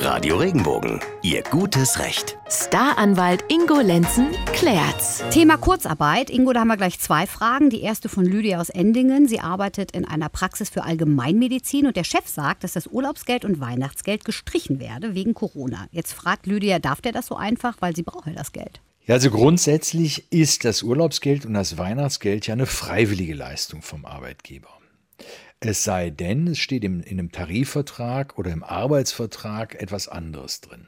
Radio Regenbogen, Ihr gutes Recht. Staranwalt Ingo Lenzen klärt's. Thema Kurzarbeit. Ingo, da haben wir gleich zwei Fragen. Die erste von Lydia aus Endingen. Sie arbeitet in einer Praxis für Allgemeinmedizin und der Chef sagt, dass das Urlaubsgeld und Weihnachtsgeld gestrichen werde wegen Corona. Jetzt fragt Lydia, darf der das so einfach, weil sie braucht ja das Geld? Ja, also grundsätzlich ist das Urlaubsgeld und das Weihnachtsgeld ja eine freiwillige Leistung vom Arbeitgeber. Es sei denn, es steht im, in einem Tarifvertrag oder im Arbeitsvertrag etwas anderes drin.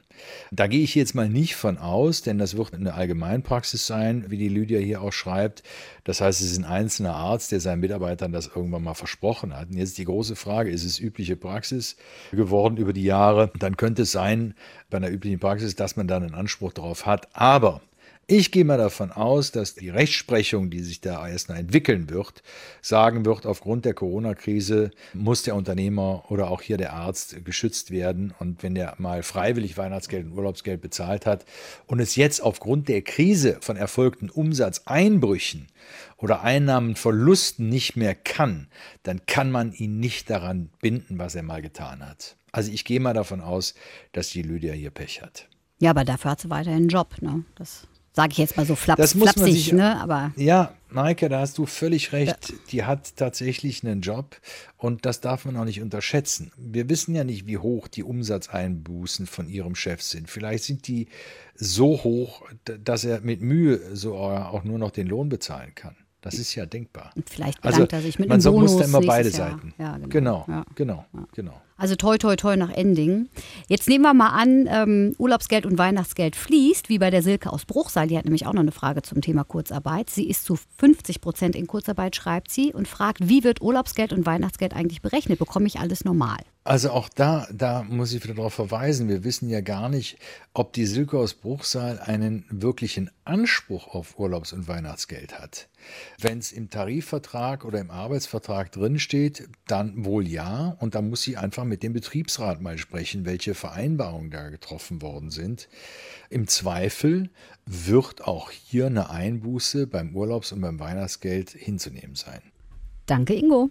Da gehe ich jetzt mal nicht von aus, denn das wird eine Allgemeinpraxis sein, wie die Lydia hier auch schreibt. Das heißt, es ist ein einzelner Arzt, der seinen Mitarbeitern das irgendwann mal versprochen hat. Und jetzt die große Frage, ist es übliche Praxis geworden über die Jahre? Dann könnte es sein, bei einer üblichen Praxis, dass man dann einen Anspruch darauf hat. Aber ich gehe mal davon aus, dass die Rechtsprechung, die sich da erst noch entwickeln wird, sagen wird, aufgrund der Corona-Krise muss der Unternehmer oder auch hier der Arzt geschützt werden. Und wenn der mal freiwillig Weihnachtsgeld und Urlaubsgeld bezahlt hat und es jetzt aufgrund der Krise von erfolgten Umsatzeinbrüchen oder Einnahmenverlusten nicht mehr kann, dann kann man ihn nicht daran binden, was er mal getan hat. Also ich gehe mal davon aus, dass die Lydia hier Pech hat. Ja, aber dafür hat sie weiterhin einen Job. Ne? Das Sage ich jetzt mal so flaps, das muss flapsig, sich, ne? Aber ja, Maike, da hast du völlig recht. Die hat tatsächlich einen Job und das darf man auch nicht unterschätzen. Wir wissen ja nicht, wie hoch die Umsatzeinbußen von ihrem Chef sind. Vielleicht sind die so hoch, dass er mit Mühe so auch nur noch den Lohn bezahlen kann. Das ist ja denkbar. Und vielleicht also bedankt also, er sich mit einem man muss da immer beide Jahr. Seiten. Ja, genau. Genau, ja. genau, genau. Also toi, toi, toi nach Ending. Jetzt nehmen wir mal an, ähm, Urlaubsgeld und Weihnachtsgeld fließt, wie bei der Silke aus Bruchsal. Die hat nämlich auch noch eine Frage zum Thema Kurzarbeit. Sie ist zu 50 Prozent in Kurzarbeit, schreibt sie, und fragt, wie wird Urlaubsgeld und Weihnachtsgeld eigentlich berechnet? Bekomme ich alles normal? Also auch da, da muss ich wieder darauf verweisen, wir wissen ja gar nicht, ob die Silke aus Bruchsal einen wirklichen Anspruch auf Urlaubs- und Weihnachtsgeld hat. Wenn es im Tarifvertrag oder im Arbeitsvertrag drinsteht, dann wohl ja. Und dann muss sie einfach mit dem Betriebsrat mal sprechen, welche Vereinbarungen da getroffen worden sind. Im Zweifel wird auch hier eine Einbuße beim Urlaubs- und beim Weihnachtsgeld hinzunehmen sein. Danke, Ingo.